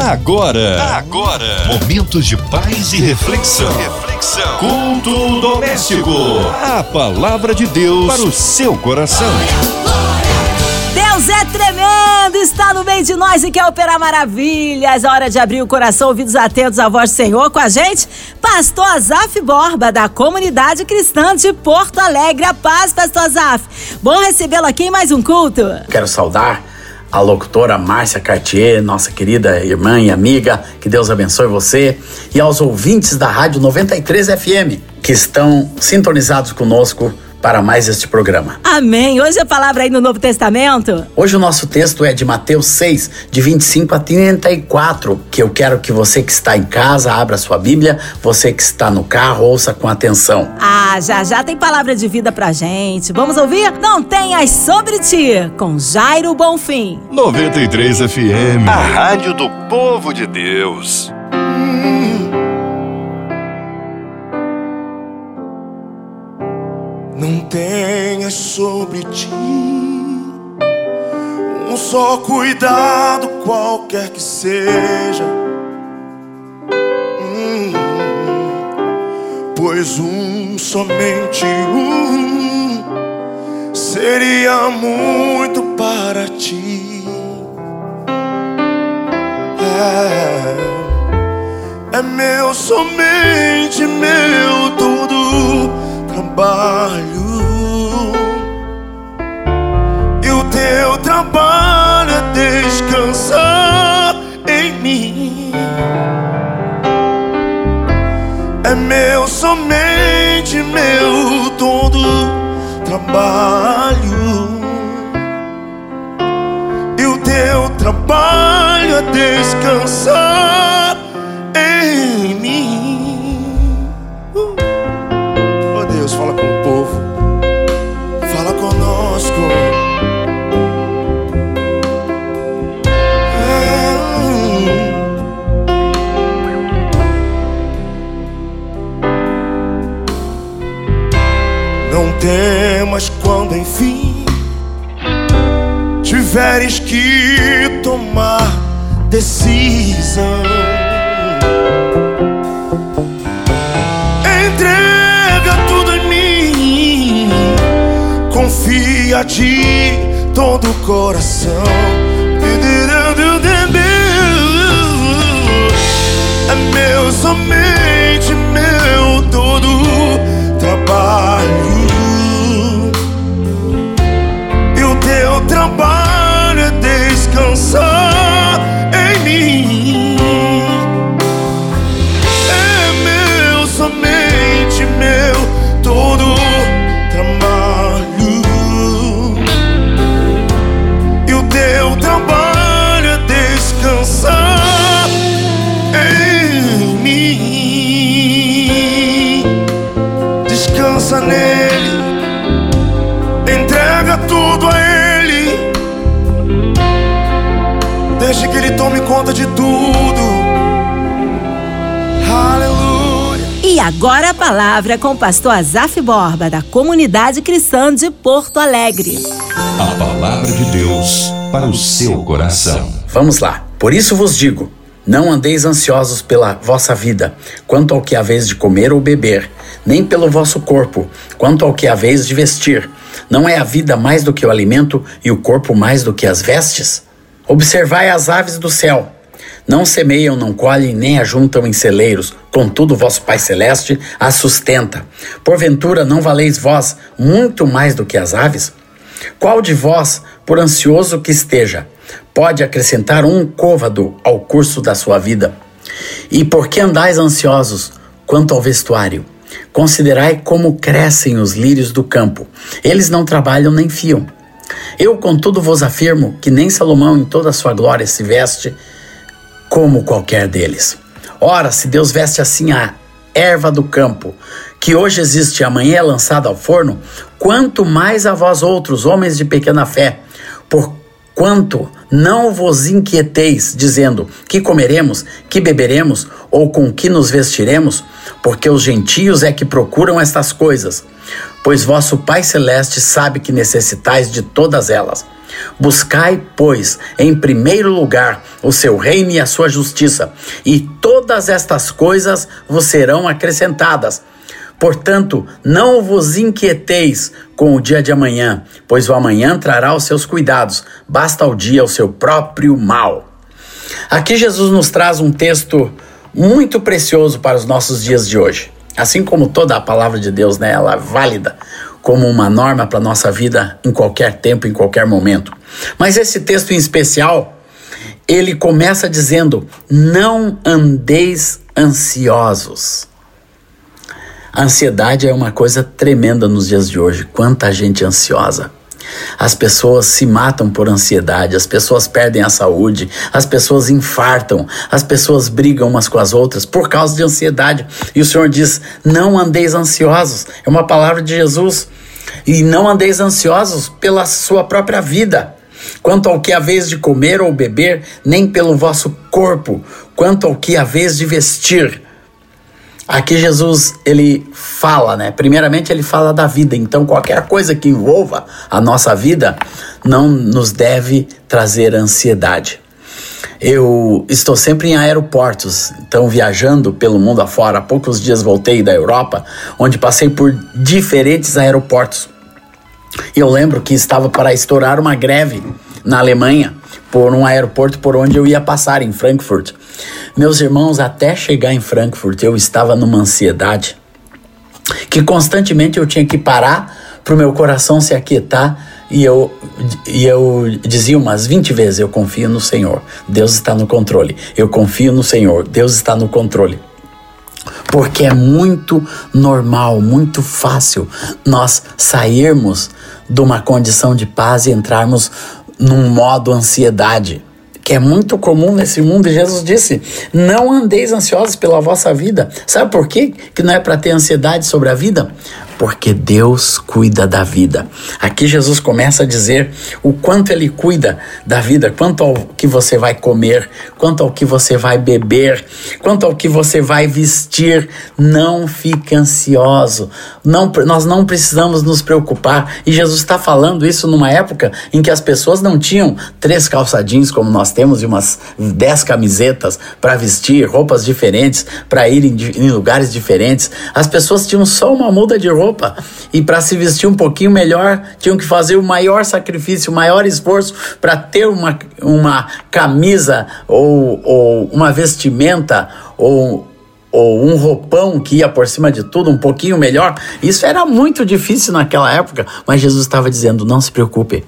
Agora, agora, momentos de paz e reflexão. Reflexão. Culto doméstico. A palavra de Deus para o seu coração. Deus é tremendo, está no meio de nós e quer operar maravilhas. Hora de abrir o coração, ouvidos atentos à voz do Senhor com a gente. Pastor Azaf Borba, da Comunidade Cristã de Porto Alegre. A paz, Pastor Azaf. Bom recebê-lo aqui em mais um culto. Quero saudar a locutora Márcia Cartier, nossa querida irmã e amiga, que Deus abençoe você, e aos ouvintes da Rádio 93 FM, que estão sintonizados conosco para mais este programa. Amém. Hoje a palavra aí no Novo Testamento. Hoje o nosso texto é de Mateus 6, de 25 a 34, que eu quero que você que está em casa abra sua Bíblia, você que está no carro ouça com atenção. Ah, já já tem palavra de vida pra gente. Vamos ouvir? Não tenhas sobre ti, com Jairo Bonfim. 93 FM, a rádio do povo de Deus. Não tenha sobre ti um só cuidado, qualquer que seja. Hum, pois um, somente um, seria muito para ti. É, é meu, somente meu todo trabalho. E o teu trabalho é confia de todo o coração. É meu, somente meu todo trabalho. E o teu trabalho é descansar em mim. Tome conta de tudo. Aleluia. E agora a palavra com o pastor Azaf Borba, da Comunidade Cristã de Porto Alegre. A palavra de Deus para o seu coração. Vamos lá. Por isso vos digo: não andeis ansiosos pela vossa vida, quanto ao que haveis de comer ou beber, nem pelo vosso corpo, quanto ao que haveis de vestir. Não é a vida mais do que o alimento e o corpo mais do que as vestes? Observai as aves do céu. Não semeiam, não colhem, nem ajuntam em celeiros, contudo vosso Pai Celeste as sustenta. Porventura não valeis vós muito mais do que as aves? Qual de vós, por ansioso que esteja, pode acrescentar um côvado ao curso da sua vida? E por que andais ansiosos quanto ao vestuário? Considerai como crescem os lírios do campo. Eles não trabalham nem fiam. Eu, contudo, vos afirmo que nem Salomão em toda a sua glória se veste como qualquer deles. Ora, se Deus veste assim a erva do campo, que hoje existe e amanhã é lançada ao forno, quanto mais a vós outros, homens de pequena fé, por quanto não vos inquieteis, dizendo: que comeremos, que beberemos, ou com que nos vestiremos? Porque os gentios é que procuram estas coisas. Pois vosso Pai Celeste sabe que necessitais de todas elas. Buscai, pois, em primeiro lugar o seu reino e a sua justiça, e todas estas coisas vos serão acrescentadas. Portanto, não vos inquieteis com o dia de amanhã, pois o amanhã trará os seus cuidados, basta ao dia o seu próprio mal. Aqui Jesus nos traz um texto muito precioso para os nossos dias de hoje. Assim como toda a palavra de Deus, né, ela é válida como uma norma para nossa vida em qualquer tempo, em qualquer momento. Mas esse texto em especial, ele começa dizendo: Não andeis ansiosos. A ansiedade é uma coisa tremenda nos dias de hoje. Quanta gente ansiosa. As pessoas se matam por ansiedade, as pessoas perdem a saúde, as pessoas infartam, as pessoas brigam umas com as outras por causa de ansiedade. E o Senhor diz: Não andeis ansiosos. É uma palavra de Jesus. E não andeis ansiosos pela sua própria vida, quanto ao que haveis de comer ou beber, nem pelo vosso corpo, quanto ao que haveis de vestir. Aqui Jesus ele fala, né? Primeiramente ele fala da vida. Então qualquer coisa que envolva a nossa vida não nos deve trazer ansiedade. Eu estou sempre em aeroportos, então viajando pelo mundo afora. Há poucos dias voltei da Europa, onde passei por diferentes aeroportos. Eu lembro que estava para estourar uma greve na Alemanha por um aeroporto por onde eu ia passar em Frankfurt. Meus irmãos, até chegar em Frankfurt, eu estava numa ansiedade que constantemente eu tinha que parar para o meu coração se aquietar e eu, e eu dizia umas 20 vezes: Eu confio no Senhor, Deus está no controle. Eu confio no Senhor, Deus está no controle. Porque é muito normal, muito fácil nós sairmos de uma condição de paz e entrarmos num modo ansiedade que é muito comum nesse mundo, e Jesus disse: Não andeis ansiosos pela vossa vida. Sabe por quê? que não é para ter ansiedade sobre a vida? Porque Deus cuida da vida. Aqui Jesus começa a dizer o quanto ele cuida da vida, quanto ao que você vai comer, quanto ao que você vai beber, quanto ao que você vai vestir. Não fique ansioso. Não, nós não precisamos nos preocupar. E Jesus está falando isso numa época em que as pessoas não tinham três calçadinhos como nós temos e umas dez camisetas para vestir, roupas diferentes, para ir em, em lugares diferentes. As pessoas tinham só uma muda de roupa roupa e para se vestir um pouquinho melhor tinham que fazer o maior sacrifício, o maior esforço para ter uma, uma camisa ou, ou uma vestimenta ou ou um roupão que ia por cima de tudo, um pouquinho melhor. Isso era muito difícil naquela época, mas Jesus estava dizendo: não se preocupe,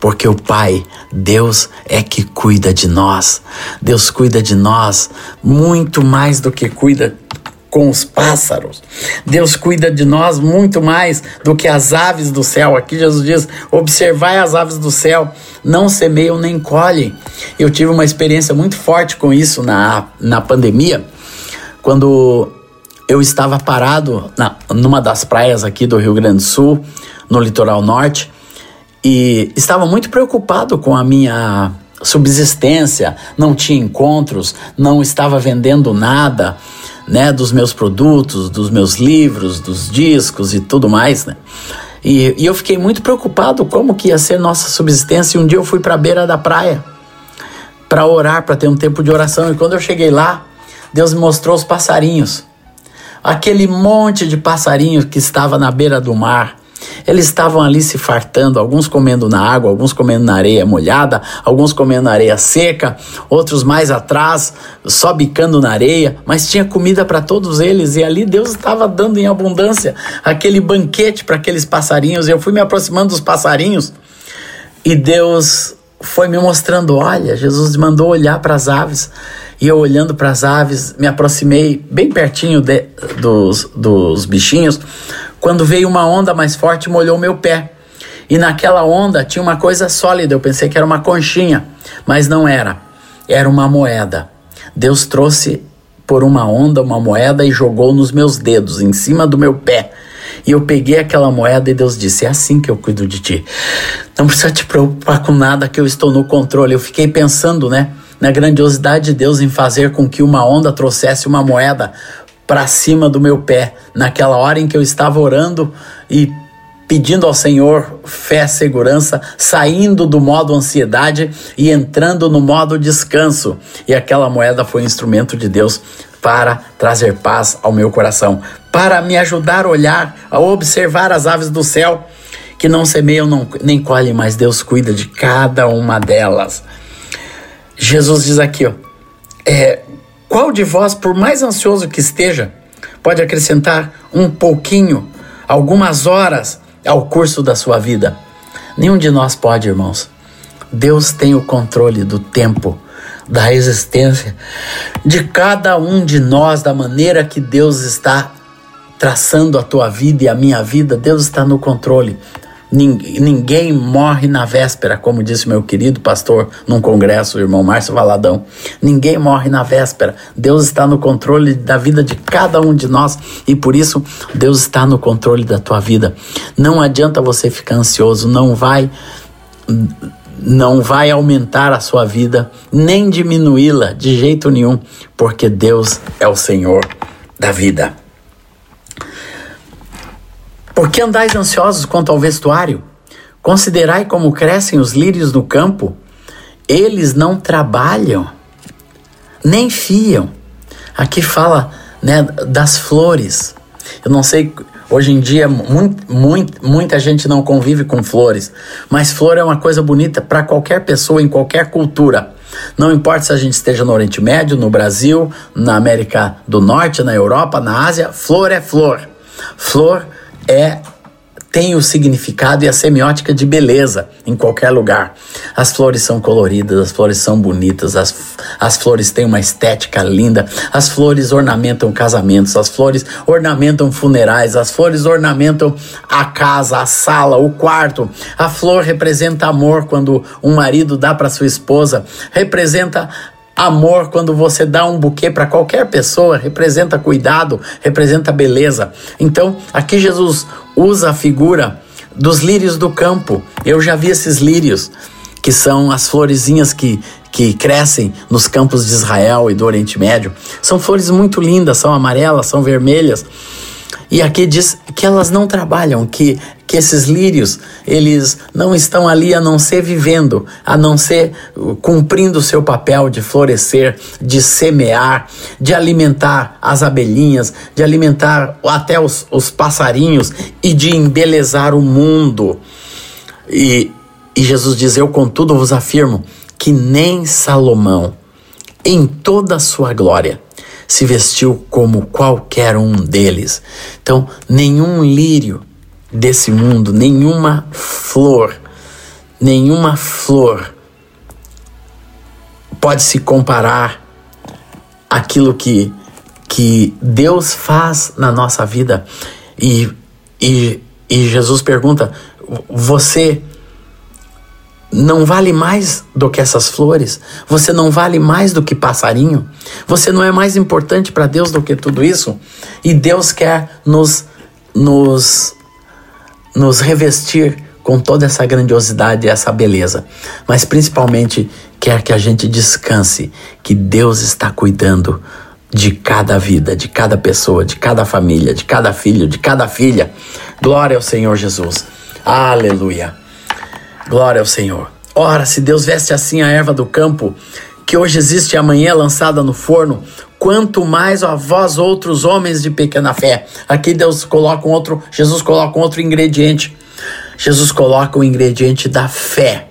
porque o Pai, Deus, é que cuida de nós. Deus cuida de nós muito mais do que cuida com os pássaros. Deus cuida de nós muito mais do que as aves do céu. Aqui Jesus diz: observai as aves do céu, não semeiam nem colhem. Eu tive uma experiência muito forte com isso na, na pandemia, quando eu estava parado na, numa das praias aqui do Rio Grande do Sul, no litoral norte, e estava muito preocupado com a minha subsistência, não tinha encontros, não estava vendendo nada né, dos meus produtos, dos meus livros, dos discos e tudo mais, né? E, e eu fiquei muito preocupado como que ia ser nossa subsistência. E um dia eu fui para a beira da praia para orar, para ter um tempo de oração. E quando eu cheguei lá, Deus me mostrou os passarinhos. Aquele monte de passarinhos que estava na beira do mar, eles estavam ali se fartando, alguns comendo na água, alguns comendo na areia molhada, alguns comendo na areia seca, outros mais atrás, só bicando na areia, mas tinha comida para todos eles e ali Deus estava dando em abundância aquele banquete para aqueles passarinhos. Eu fui me aproximando dos passarinhos e Deus foi me mostrando: olha, Jesus mandou olhar para as aves. E eu olhando para as aves, me aproximei bem pertinho de, dos, dos bichinhos, quando veio uma onda mais forte, molhou meu pé. E naquela onda tinha uma coisa sólida, eu pensei que era uma conchinha, mas não era. Era uma moeda. Deus trouxe por uma onda uma moeda e jogou nos meus dedos, em cima do meu pé. E eu peguei aquela moeda e Deus disse: É assim que eu cuido de ti. Não precisa te preocupar com nada, que eu estou no controle. Eu fiquei pensando, né, na grandiosidade de Deus em fazer com que uma onda trouxesse uma moeda para cima do meu pé, naquela hora em que eu estava orando e pedindo ao Senhor fé, segurança, saindo do modo ansiedade e entrando no modo descanso. E aquela moeda foi um instrumento de Deus para trazer paz ao meu coração, para me ajudar a olhar, a observar as aves do céu que não semeiam não, nem colhem, mas Deus cuida de cada uma delas. Jesus diz aqui, ó, é, qual de vós, por mais ansioso que esteja, pode acrescentar um pouquinho, algumas horas ao curso da sua vida. Nenhum de nós pode, irmãos. Deus tem o controle do tempo, da existência de cada um de nós, da maneira que Deus está traçando a tua vida e a minha vida. Deus está no controle. Ninguém morre na véspera, como disse meu querido pastor num congresso, o irmão Márcio Valadão. Ninguém morre na véspera. Deus está no controle da vida de cada um de nós e por isso Deus está no controle da tua vida. Não adianta você ficar ansioso, não vai não vai aumentar a sua vida, nem diminuí-la de jeito nenhum, porque Deus é o Senhor da vida. Por que andais ansiosos quanto ao vestuário? Considerai como crescem os lírios no campo. Eles não trabalham, nem fiam. Aqui fala né, das flores. Eu não sei, hoje em dia muito, muito, muita gente não convive com flores, mas flor é uma coisa bonita para qualquer pessoa, em qualquer cultura. Não importa se a gente esteja no Oriente Médio, no Brasil, na América do Norte, na Europa, na Ásia, flor é flor. Flor é tem o significado e a semiótica de beleza em qualquer lugar. As flores são coloridas, as flores são bonitas, as, as flores têm uma estética linda, as flores ornamentam casamentos, as flores ornamentam funerais, as flores ornamentam a casa, a sala, o quarto. A flor representa amor quando um marido dá para sua esposa, representa Amor, quando você dá um buquê para qualquer pessoa, representa cuidado, representa beleza. Então, aqui Jesus usa a figura dos lírios do campo. Eu já vi esses lírios, que são as florezinhas que, que crescem nos campos de Israel e do Oriente Médio. São flores muito lindas, são amarelas, são vermelhas. E aqui diz que elas não trabalham, que, que esses lírios, eles não estão ali a não ser vivendo, a não ser uh, cumprindo o seu papel de florescer, de semear, de alimentar as abelhinhas, de alimentar até os, os passarinhos e de embelezar o mundo. E, e Jesus diz: Eu, contudo, vos afirmo que nem Salomão, em toda a sua glória, se vestiu como qualquer um deles. Então, nenhum lírio desse mundo, nenhuma flor, nenhuma flor pode se comparar aquilo que, que Deus faz na nossa vida. E, e, e Jesus pergunta: Você não vale mais do que essas flores, você não vale mais do que passarinho, você não é mais importante para Deus do que tudo isso, e Deus quer nos, nos, nos revestir com toda essa grandiosidade e essa beleza, mas principalmente quer que a gente descanse, que Deus está cuidando de cada vida, de cada pessoa, de cada família, de cada filho, de cada filha. Glória ao Senhor Jesus. Aleluia. Glória ao Senhor. Ora, se Deus veste assim a erva do campo, que hoje existe e amanhã é lançada no forno, quanto mais a vós outros homens de pequena fé. Aqui Deus coloca um outro, Jesus coloca um outro ingrediente. Jesus coloca o ingrediente da fé.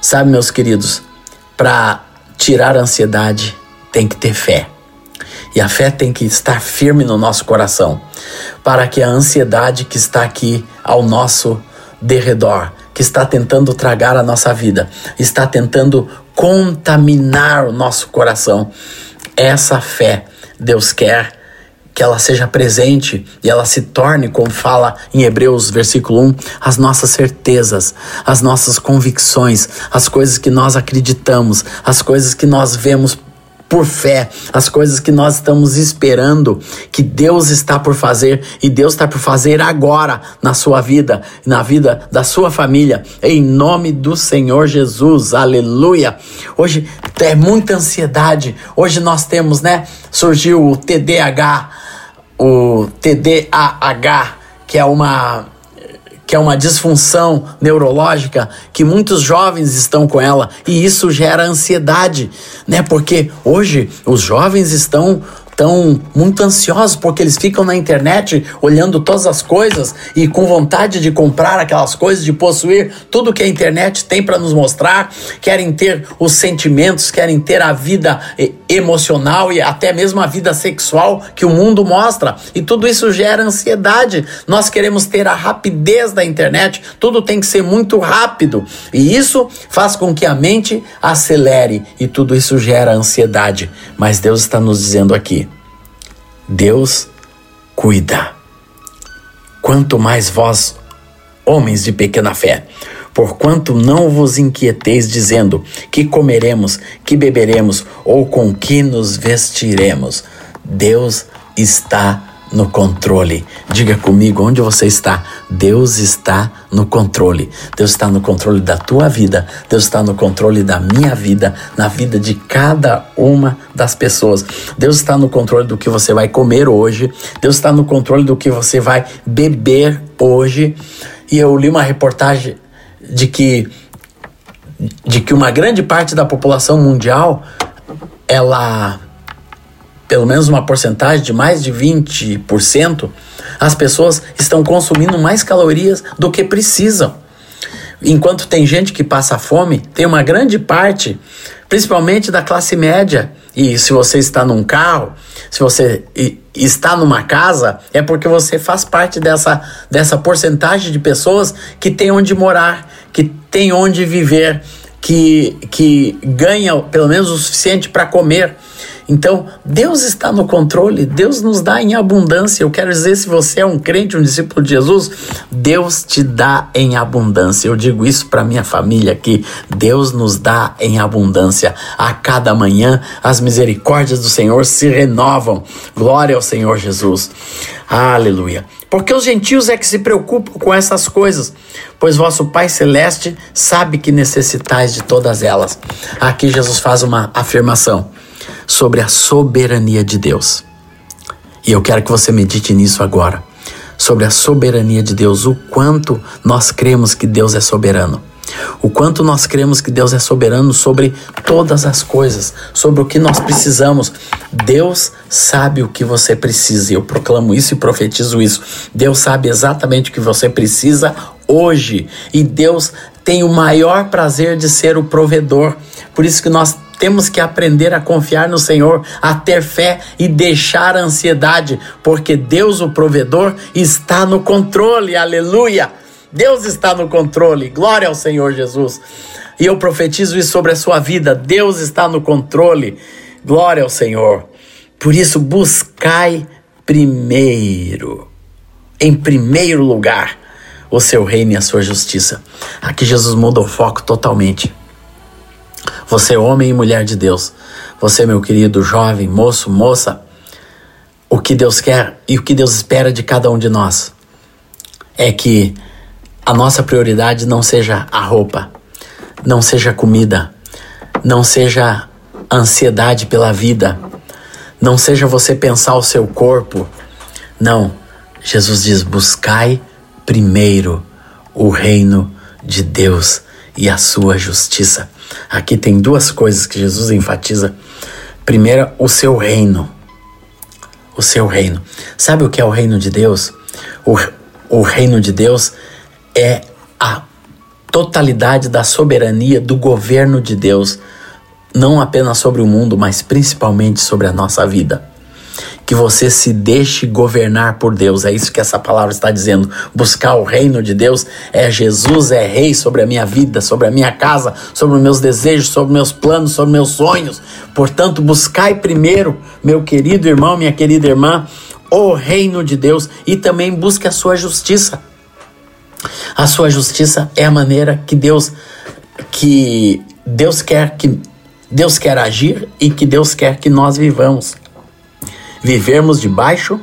Sabe, meus queridos, para tirar a ansiedade tem que ter fé. E a fé tem que estar firme no nosso coração, para que a ansiedade que está aqui ao nosso derredor que está tentando tragar a nossa vida, está tentando contaminar o nosso coração. Essa fé, Deus quer que ela seja presente e ela se torne, como fala em Hebreus versículo 1, as nossas certezas, as nossas convicções, as coisas que nós acreditamos, as coisas que nós vemos por fé, as coisas que nós estamos esperando, que Deus está por fazer e Deus está por fazer agora na sua vida, na vida da sua família, em nome do Senhor Jesus, aleluia. Hoje é muita ansiedade, hoje nós temos, né? Surgiu o TDAH, o TDAH, que é uma que é uma disfunção neurológica que muitos jovens estão com ela e isso gera ansiedade, né? Porque hoje os jovens estão estão muito ansiosos porque eles ficam na internet olhando todas as coisas e com vontade de comprar aquelas coisas, de possuir tudo que a internet tem para nos mostrar, querem ter os sentimentos, querem ter a vida emocional e até mesmo a vida sexual que o mundo mostra. E tudo isso gera ansiedade. Nós queremos ter a rapidez da internet, tudo tem que ser muito rápido. E isso faz com que a mente acelere e tudo isso gera ansiedade. Mas Deus está nos dizendo aqui: Deus cuida. Quanto mais vós, homens de pequena fé, porquanto não vos inquieteis dizendo que comeremos, que beberemos ou com que nos vestiremos. Deus está no controle. Diga comigo onde você está. Deus está no controle. Deus está no controle da tua vida. Deus está no controle da minha vida, na vida de cada uma das pessoas. Deus está no controle do que você vai comer hoje. Deus está no controle do que você vai beber hoje. E eu li uma reportagem de que de que uma grande parte da população mundial ela pelo menos uma porcentagem de mais de 20%, as pessoas estão consumindo mais calorias do que precisam. Enquanto tem gente que passa fome, tem uma grande parte, principalmente da classe média. E se você está num carro, se você está numa casa, é porque você faz parte dessa, dessa porcentagem de pessoas que tem onde morar, que tem onde viver, que, que ganha pelo menos o suficiente para comer. Então, Deus está no controle, Deus nos dá em abundância. Eu quero dizer, se você é um crente, um discípulo de Jesus, Deus te dá em abundância. Eu digo isso para minha família aqui. Deus nos dá em abundância. A cada manhã, as misericórdias do Senhor se renovam. Glória ao Senhor Jesus. Aleluia. Porque os gentios é que se preocupam com essas coisas, pois vosso Pai Celeste sabe que necessitais de todas elas. Aqui Jesus faz uma afirmação sobre a soberania de Deus. E eu quero que você medite nisso agora, sobre a soberania de Deus, o quanto nós cremos que Deus é soberano. O quanto nós cremos que Deus é soberano sobre todas as coisas, sobre o que nós precisamos. Deus sabe o que você precisa. E eu proclamo isso e profetizo isso. Deus sabe exatamente o que você precisa hoje. E Deus tem o maior prazer de ser o provedor. Por isso que nós temos que aprender a confiar no Senhor, a ter fé e deixar a ansiedade, porque Deus, o provedor, está no controle. Aleluia! Deus está no controle. Glória ao Senhor Jesus. E eu profetizo isso sobre a sua vida. Deus está no controle. Glória ao Senhor. Por isso, buscai primeiro, em primeiro lugar, o seu reino e a sua justiça. Aqui Jesus muda o foco totalmente. Você, homem e mulher de Deus, você, meu querido jovem, moço, moça, o que Deus quer e o que Deus espera de cada um de nós é que a nossa prioridade não seja a roupa, não seja a comida, não seja a ansiedade pela vida, não seja você pensar o seu corpo. Não, Jesus diz: buscai primeiro o reino de Deus e a sua justiça. Aqui tem duas coisas que Jesus enfatiza. Primeiro, o seu reino. O seu reino. Sabe o que é o reino de Deus? O, o reino de Deus é a totalidade da soberania do governo de Deus, não apenas sobre o mundo, mas principalmente sobre a nossa vida que você se deixe governar por Deus. É isso que essa palavra está dizendo. Buscar o reino de Deus é Jesus é rei sobre a minha vida, sobre a minha casa, sobre os meus desejos, sobre meus planos, sobre meus sonhos. Portanto, buscai primeiro, meu querido irmão, minha querida irmã, o reino de Deus e também busque a sua justiça. A sua justiça é a maneira que Deus que Deus quer que Deus quer agir e que Deus quer que nós vivamos. Vivermos debaixo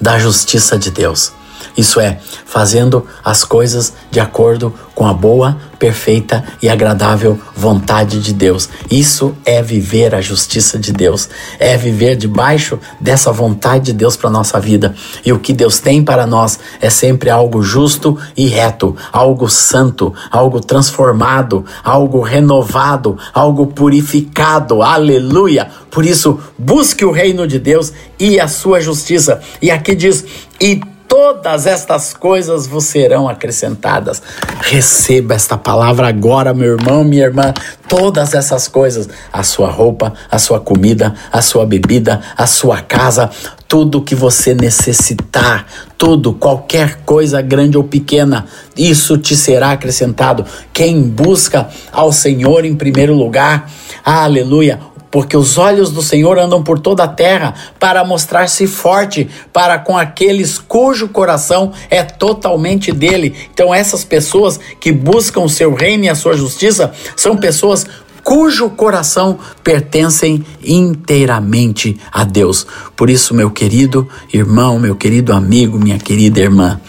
da justiça de Deus. Isso é, fazendo as coisas de acordo com a boa, perfeita e agradável vontade de Deus. Isso é viver a justiça de Deus, é viver debaixo dessa vontade de Deus para nossa vida. E o que Deus tem para nós é sempre algo justo e reto, algo santo, algo transformado, algo renovado, algo purificado. Aleluia! Por isso, busque o reino de Deus e a sua justiça. E aqui diz: "E todas estas coisas vos serão acrescentadas. Receba esta palavra agora, meu irmão, minha irmã. Todas essas coisas, a sua roupa, a sua comida, a sua bebida, a sua casa, tudo que você necessitar, tudo, qualquer coisa grande ou pequena, isso te será acrescentado. Quem busca ao Senhor em primeiro lugar, aleluia, porque os olhos do Senhor andam por toda a terra para mostrar-se forte para com aqueles cujo coração é totalmente dele. Então, essas pessoas que buscam o seu reino e a sua justiça são pessoas cujo coração pertencem inteiramente a Deus. Por isso, meu querido irmão, meu querido amigo, minha querida irmã,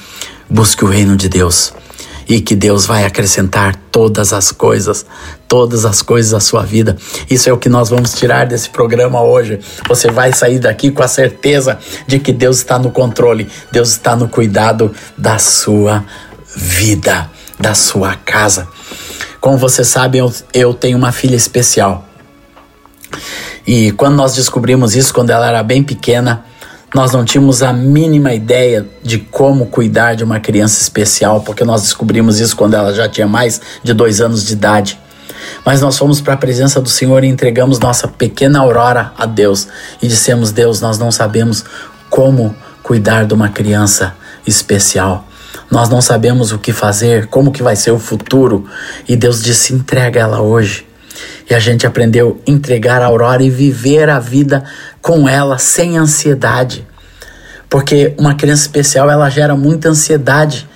busque o reino de Deus e que Deus vai acrescentar todas as coisas, todas as coisas à sua vida. Isso é o que nós vamos tirar desse programa hoje. Você vai sair daqui com a certeza de que Deus está no controle, Deus está no cuidado da sua vida, da sua casa. Como você sabe, eu, eu tenho uma filha especial. E quando nós descobrimos isso, quando ela era bem pequena, nós não tínhamos a mínima ideia de como cuidar de uma criança especial, porque nós descobrimos isso quando ela já tinha mais de dois anos de idade. Mas nós fomos para a presença do Senhor e entregamos nossa pequena aurora a Deus e dissemos: Deus, nós não sabemos como cuidar de uma criança especial. Nós não sabemos o que fazer, como que vai ser o futuro. E Deus disse: entrega ela hoje. E a gente aprendeu a entregar a Aurora e viver a vida com ela sem ansiedade. Porque uma criança especial ela gera muita ansiedade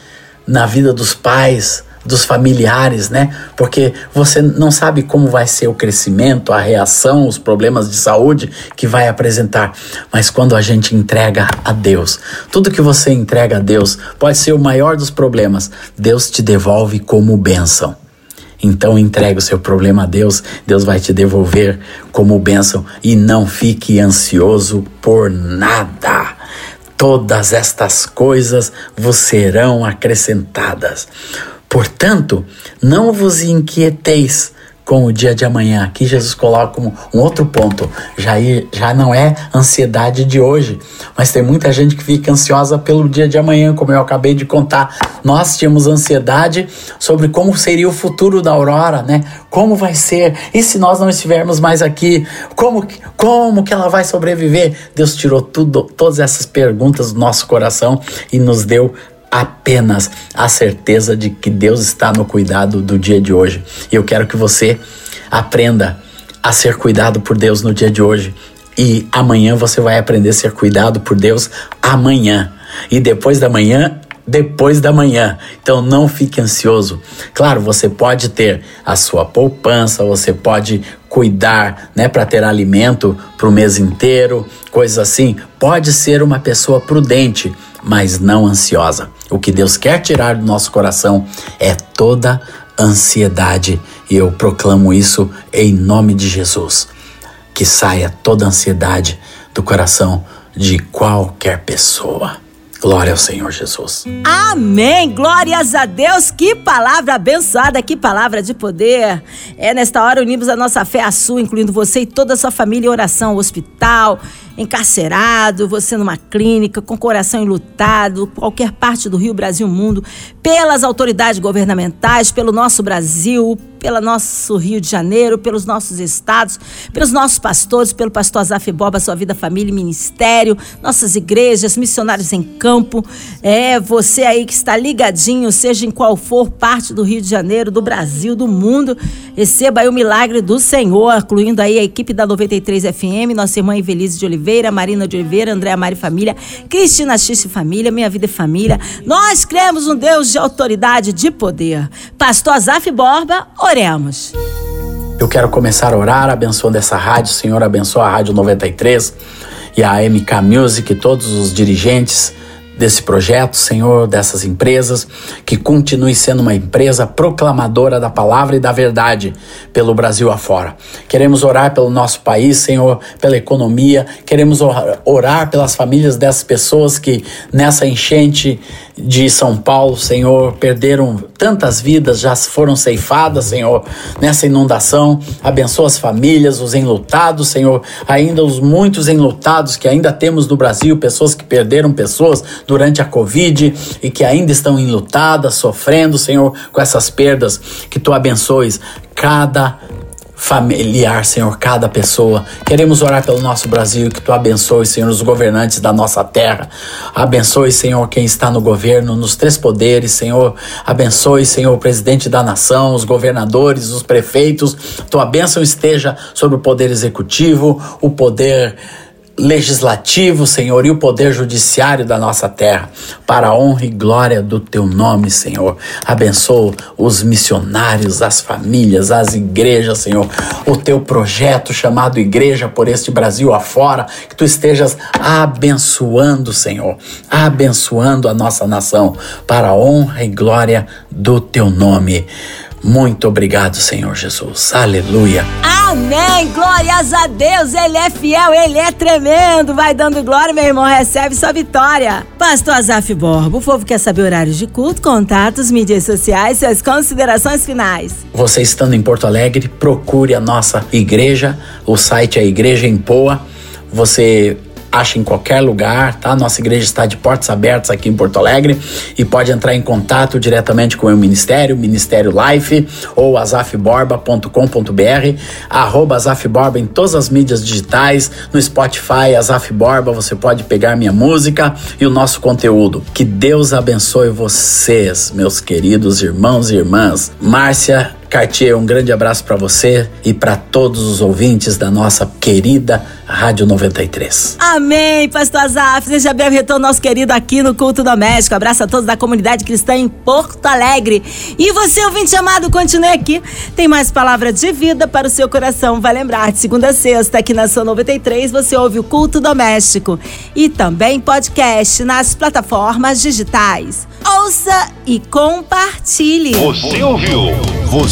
na vida dos pais, dos familiares, né? Porque você não sabe como vai ser o crescimento, a reação, os problemas de saúde que vai apresentar. Mas quando a gente entrega a Deus, tudo que você entrega a Deus pode ser o maior dos problemas, Deus te devolve como bênção. Então entregue o seu problema a Deus, Deus vai te devolver como bênção e não fique ansioso por nada. Todas estas coisas vos serão acrescentadas. Portanto, não vos inquieteis com o dia de amanhã. Aqui Jesus coloca como um outro ponto. Já, já não é ansiedade de hoje, mas tem muita gente que fica ansiosa pelo dia de amanhã, como eu acabei de contar. Nós tínhamos ansiedade sobre como seria o futuro da Aurora, né? Como vai ser? E se nós não estivermos mais aqui? Como, como que ela vai sobreviver? Deus tirou tudo, todas essas perguntas do nosso coração e nos deu apenas a certeza de que Deus está no cuidado do dia de hoje. E eu quero que você aprenda a ser cuidado por Deus no dia de hoje. E amanhã você vai aprender a ser cuidado por Deus amanhã. E depois da manhã, depois da manhã. Então não fique ansioso. Claro, você pode ter a sua poupança, você pode cuidar, né, para ter alimento para o mês inteiro, coisas assim. Pode ser uma pessoa prudente, mas não ansiosa. O que Deus quer tirar do nosso coração é toda ansiedade, e eu proclamo isso em nome de Jesus. Que saia toda ansiedade do coração de qualquer pessoa. Glória ao Senhor Jesus. Amém. Glórias a Deus. Que palavra abençoada, que palavra de poder. É nesta hora unimos a nossa fé à sua, incluindo você e toda a sua família em oração, hospital, encarcerado, você numa clínica, com coração enlutado, qualquer parte do Rio, Brasil, mundo, pelas autoridades governamentais, pelo nosso Brasil, pelo nosso Rio de Janeiro, pelos nossos estados, pelos nossos pastores, pelo pastor Azaf Boba, sua vida, família e ministério, nossas igrejas, missionários em campo. É você aí que está ligadinho, seja em qual for parte do Rio de Janeiro, do Brasil, do mundo, receba aí o milagre do Senhor, incluindo aí a equipe da 93 FM, nossa irmã Evelise de Oliveira, Marina de Oliveira, Andréa Mari Família, Cristina X Família, Minha Vida e Família. Nós cremos um Deus de autoridade, de poder. Pastor Azaf Borba, oremos. Eu quero começar a orar abençoando essa rádio. Senhor, abençoa a Rádio 93 e a MK Music, todos os dirigentes desse projeto, Senhor, dessas empresas, que continue sendo uma empresa proclamadora da palavra e da verdade pelo Brasil afora. Queremos orar pelo nosso país, Senhor, pela economia, queremos orar pelas famílias dessas pessoas que nessa enchente de São Paulo, Senhor, perderam tantas vidas, já foram ceifadas, Senhor, nessa inundação. Abençoa as famílias, os enlutados, Senhor, ainda os muitos enlutados que ainda temos no Brasil, pessoas que perderam pessoas durante a Covid e que ainda estão enlutadas, sofrendo, Senhor, com essas perdas. Que tu abençoes cada familiar, Senhor, cada pessoa. Queremos orar pelo nosso Brasil, que tu abençoe, Senhor, os governantes da nossa terra. Abençoe, Senhor, quem está no governo, nos três poderes, Senhor. Abençoe, Senhor, o presidente da nação, os governadores, os prefeitos. Tua bênção esteja sobre o poder executivo, o poder legislativo, Senhor, e o poder judiciário da nossa terra, para a honra e glória do teu nome, Senhor. Abençoa os missionários, as famílias, as igrejas, Senhor. O teu projeto chamado Igreja por este Brasil afora, que tu estejas abençoando, Senhor, abençoando a nossa nação, para a honra e glória do teu nome. Muito obrigado, Senhor Jesus. Aleluia. Amém. Glórias a Deus. Ele é fiel, ele é tremendo. Vai dando glória, meu irmão. Recebe sua vitória. Pastor Azaf Borba, o povo quer saber horários de culto, contatos, mídias sociais, suas considerações finais. Você estando em Porto Alegre, procure a nossa igreja. O site é Igreja em Poa. Você acha em qualquer lugar, tá? Nossa igreja está de portas abertas aqui em Porto Alegre e pode entrar em contato diretamente com o ministério, Ministério Life ou azafborba.com.br, arroba azafborba em todas as mídias digitais, no Spotify, Azaf Borba, você pode pegar minha música e o nosso conteúdo. Que Deus abençoe vocês, meus queridos irmãos e irmãs. Márcia Cartier, um grande abraço para você e para todos os ouvintes da nossa querida Rádio 93. Amém, Pastor Azaf. Seja bem retorno nosso querido aqui no Culto Doméstico. Abraço a todos da comunidade cristã em Porto Alegre. E você, ouvinte amado, continue aqui. Tem mais palavra de vida para o seu coração. Vai lembrar, de segunda a sexta, aqui na Sua 93, você ouve o Culto Doméstico. E também podcast nas plataformas digitais. Ouça e compartilhe. Você ouviu?